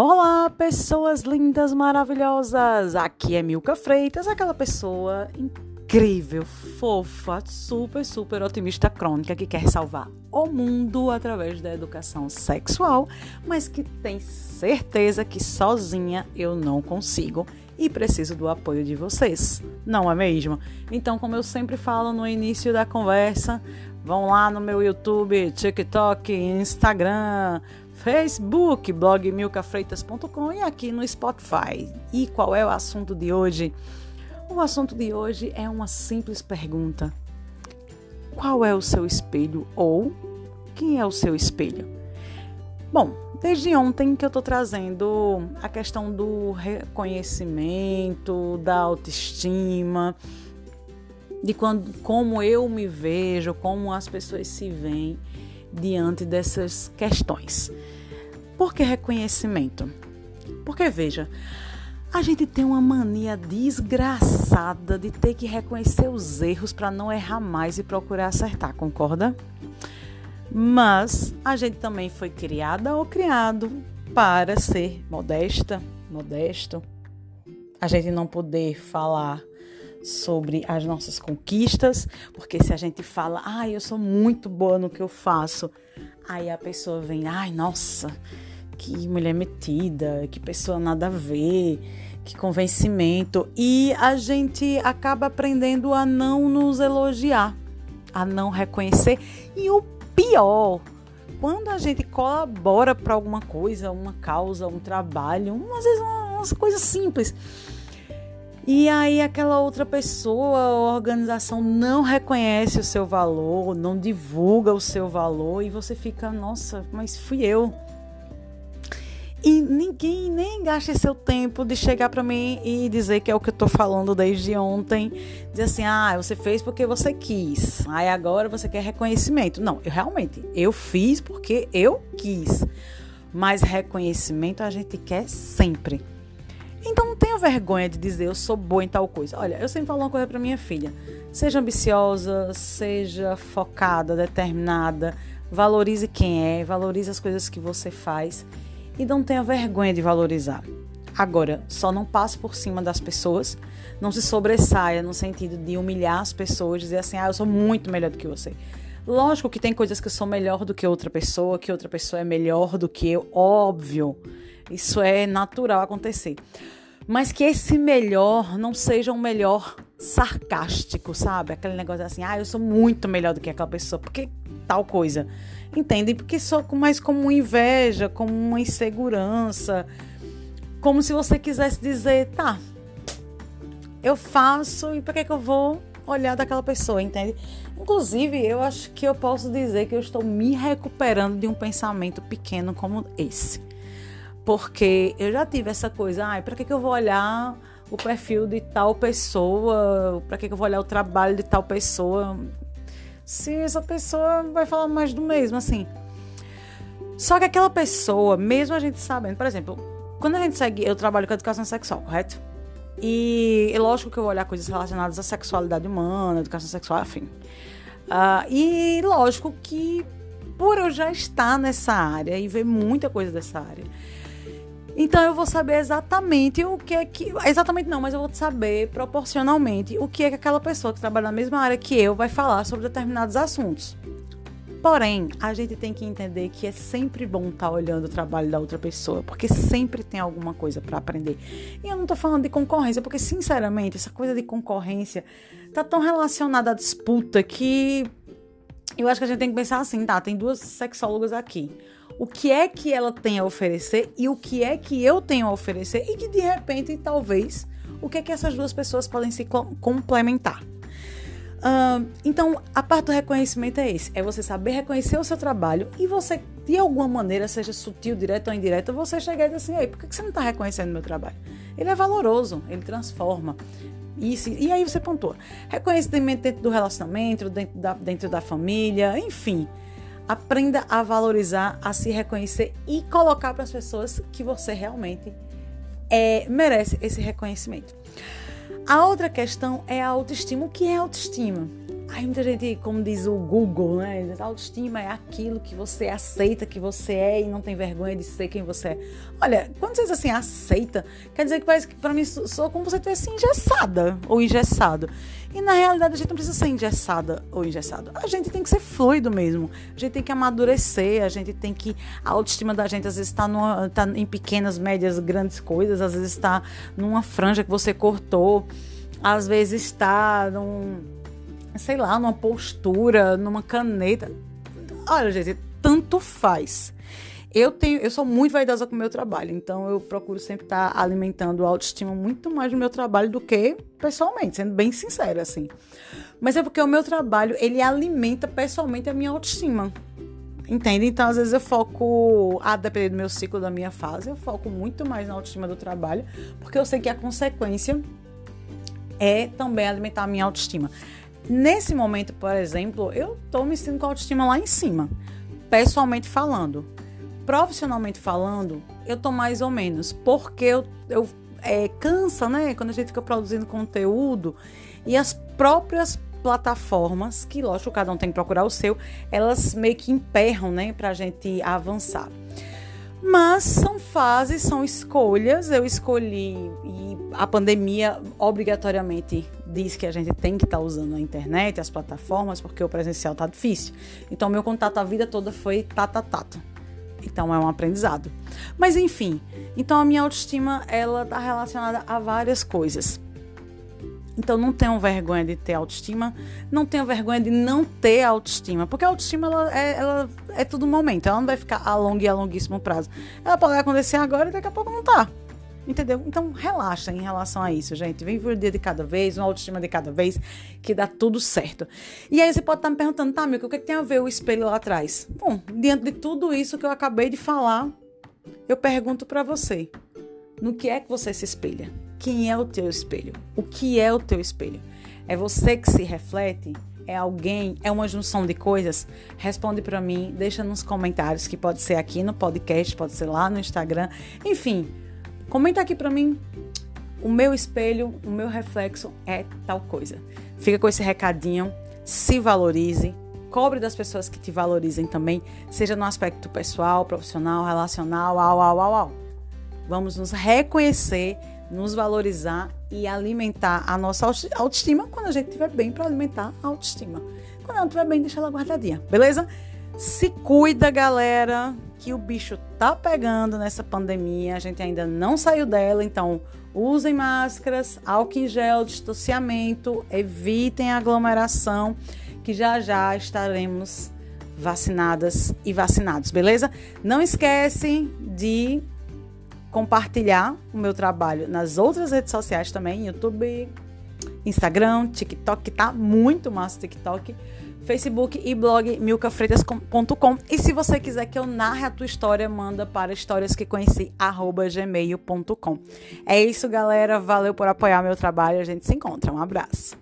Olá, pessoas lindas, maravilhosas! Aqui é Milka Freitas, aquela pessoa incrível, fofa, super, super otimista crônica que quer salvar o mundo através da educação sexual, mas que tem certeza que sozinha eu não consigo e preciso do apoio de vocês, não é mesmo? Então, como eu sempre falo no início da conversa, vão lá no meu YouTube, TikTok, Instagram, Facebook, blog milcafreitas.com e aqui no Spotify. E qual é o assunto de hoje? O assunto de hoje é uma simples pergunta: Qual é o seu espelho ou quem é o seu espelho? Bom, desde ontem que eu estou trazendo a questão do reconhecimento, da autoestima, de quando, como eu me vejo, como as pessoas se veem diante dessas questões. Por que reconhecimento? Porque veja, a gente tem uma mania desgraçada de ter que reconhecer os erros para não errar mais e procurar acertar, concorda? Mas a gente também foi criada ou criado para ser modesta, modesto. A gente não poder falar sobre as nossas conquistas, porque se a gente fala, ai, ah, eu sou muito boa no que eu faço, aí a pessoa vem, ai, nossa, que mulher metida, que pessoa nada a ver, que convencimento. E a gente acaba aprendendo a não nos elogiar, a não reconhecer. E o pior, quando a gente colabora para alguma coisa, uma causa, um trabalho, às vezes umas coisas simples e aí aquela outra pessoa ou organização não reconhece o seu valor, não divulga o seu valor e você fica, nossa, mas fui eu. E ninguém nem gasta seu tempo de chegar para mim e dizer que é o que eu tô falando desde ontem, dizer assim: "Ah, você fez porque você quis. Aí agora você quer reconhecimento". Não, eu realmente eu fiz porque eu quis. Mas reconhecimento a gente quer sempre. Então não tenha vergonha de dizer eu sou boa em tal coisa. Olha, eu sempre falo uma coisa para minha filha: seja ambiciosa, seja focada, determinada, valorize quem é, valorize as coisas que você faz e não tenha vergonha de valorizar. Agora, só não passe por cima das pessoas, não se sobressaia no sentido de humilhar as pessoas, dizer assim: ah, eu sou muito melhor do que você. Lógico que tem coisas que eu sou melhor do que outra pessoa, que outra pessoa é melhor do que eu, óbvio. Isso é natural acontecer. Mas que esse melhor não seja um melhor sarcástico, sabe? Aquele negócio assim, ah, eu sou muito melhor do que aquela pessoa, porque tal coisa. Entendem? Porque só mais como inveja, como uma insegurança, como se você quisesse dizer, tá, eu faço e para que, que eu vou olhar daquela pessoa, entende? Inclusive, eu acho que eu posso dizer que eu estou me recuperando de um pensamento pequeno como esse. Porque eu já tive essa coisa, ai, para que, que eu vou olhar o perfil de tal pessoa? Para que, que eu vou olhar o trabalho de tal pessoa? Se essa pessoa vai falar mais do mesmo, assim. Só que aquela pessoa, mesmo a gente sabendo, por exemplo, quando a gente segue, eu trabalho com educação sexual, correto? E é lógico que eu vou olhar coisas relacionadas à sexualidade humana, educação sexual, enfim. Uh, e lógico que por eu já estar nessa área e ver muita coisa dessa área, então eu vou saber exatamente o que é que. Exatamente não, mas eu vou saber proporcionalmente o que é que aquela pessoa que trabalha na mesma área que eu vai falar sobre determinados assuntos. Porém, a gente tem que entender que é sempre bom estar tá olhando o trabalho da outra pessoa, porque sempre tem alguma coisa para aprender. E eu não estou falando de concorrência, porque sinceramente, essa coisa de concorrência tá tão relacionada à disputa que eu acho que a gente tem que pensar assim, tá? Tem duas sexólogas aqui o que é que ela tem a oferecer e o que é que eu tenho a oferecer e que de repente, talvez, o que é que essas duas pessoas podem se complementar. Uh, então, a parte do reconhecimento é esse: é você saber reconhecer o seu trabalho e você, de alguma maneira, seja sutil, direto ou indireta, você chegar e dizer assim: Ei, por que você não está reconhecendo meu trabalho? Ele é valoroso, ele transforma. Isso, e aí você pontua. Reconhecimento dentro do relacionamento, dentro da, dentro da família, enfim. Aprenda a valorizar, a se reconhecer e colocar para as pessoas que você realmente é, merece esse reconhecimento. A outra questão é a autoestima. O que é autoestima? Aí muita gente, como diz o Google, né? Autoestima é aquilo que você aceita que você é e não tem vergonha de ser quem você é. Olha, quando você diz assim, aceita, quer dizer que parece que pra mim sou como você estivesse engessada ou engessado. E na realidade a gente não precisa ser engessada ou engessado. A gente tem que ser fluido mesmo. A gente tem que amadurecer, a gente tem que. A autoestima da gente às vezes está tá em pequenas, médias, grandes coisas, às vezes está numa franja que você cortou, às vezes está num sei lá, numa postura, numa caneta. Olha, gente, tanto faz. Eu tenho, eu sou muito vaidosa com o meu trabalho, então eu procuro sempre estar alimentando a autoestima muito mais no meu trabalho do que pessoalmente, sendo bem sincera assim. Mas é porque o meu trabalho, ele alimenta pessoalmente a minha autoestima. Entende? Então, às vezes eu foco, a depender do meu ciclo, da minha fase, eu foco muito mais na autoestima do trabalho, porque eu sei que a consequência é também alimentar a minha autoestima. Nesse momento, por exemplo, eu tô me sentindo com a autoestima lá em cima, pessoalmente falando. Profissionalmente falando, eu tô mais ou menos, porque eu, eu é, cansa, né? Quando a gente fica produzindo conteúdo e as próprias plataformas, que lógico, cada um tem que procurar o seu, elas meio que emperram, né, pra gente avançar. Mas são fases, são escolhas. Eu escolhi e a pandemia obrigatoriamente diz que a gente tem que estar tá usando a internet, as plataformas, porque o presencial tá difícil. Então meu contato a vida toda foi tata tata. Então é um aprendizado. Mas enfim, então a minha autoestima ela tá relacionada a várias coisas. Então não tenham vergonha de ter autoestima, não tenham vergonha de não ter autoestima, porque a autoestima ela é, ela é todo momento, ela não vai ficar a longo e a longuíssimo prazo. Ela pode acontecer agora e daqui a pouco não tá. Entendeu? Então relaxa em relação a isso, gente. Vem por dia de cada vez, uma autoestima de cada vez, que dá tudo certo. E aí você pode estar me perguntando, tá, amigo, o que, é que tem a ver o espelho lá atrás? Bom, diante de tudo isso que eu acabei de falar, eu pergunto para você: no que é que você se espelha? Quem é o teu espelho? O que é o teu espelho? É você que se reflete? É alguém? É uma junção de coisas? Responde para mim, deixa nos comentários, que pode ser aqui no podcast, pode ser lá no Instagram. Enfim, comenta aqui para mim. O meu espelho, o meu reflexo é tal coisa. Fica com esse recadinho, se valorize, cobre das pessoas que te valorizem também, seja no aspecto pessoal, profissional, relacional, au, au, au, au. Vamos nos reconhecer nos valorizar e alimentar a nossa autoestima quando a gente estiver bem para alimentar a autoestima. Quando ela estiver bem, deixa ela guardadinha, beleza? Se cuida, galera, que o bicho tá pegando nessa pandemia, a gente ainda não saiu dela, então usem máscaras, álcool em gel, distanciamento, evitem aglomeração, que já já estaremos vacinadas e vacinados, beleza? Não esquece de compartilhar o meu trabalho nas outras redes sociais também, YouTube, Instagram, TikTok, tá muito massa o TikTok, Facebook e blog milcafreitas.com. E se você quiser que eu narre a tua história, manda para historiasqueconheci@gmail.com. É isso, galera. Valeu por apoiar meu trabalho. A gente se encontra. Um abraço.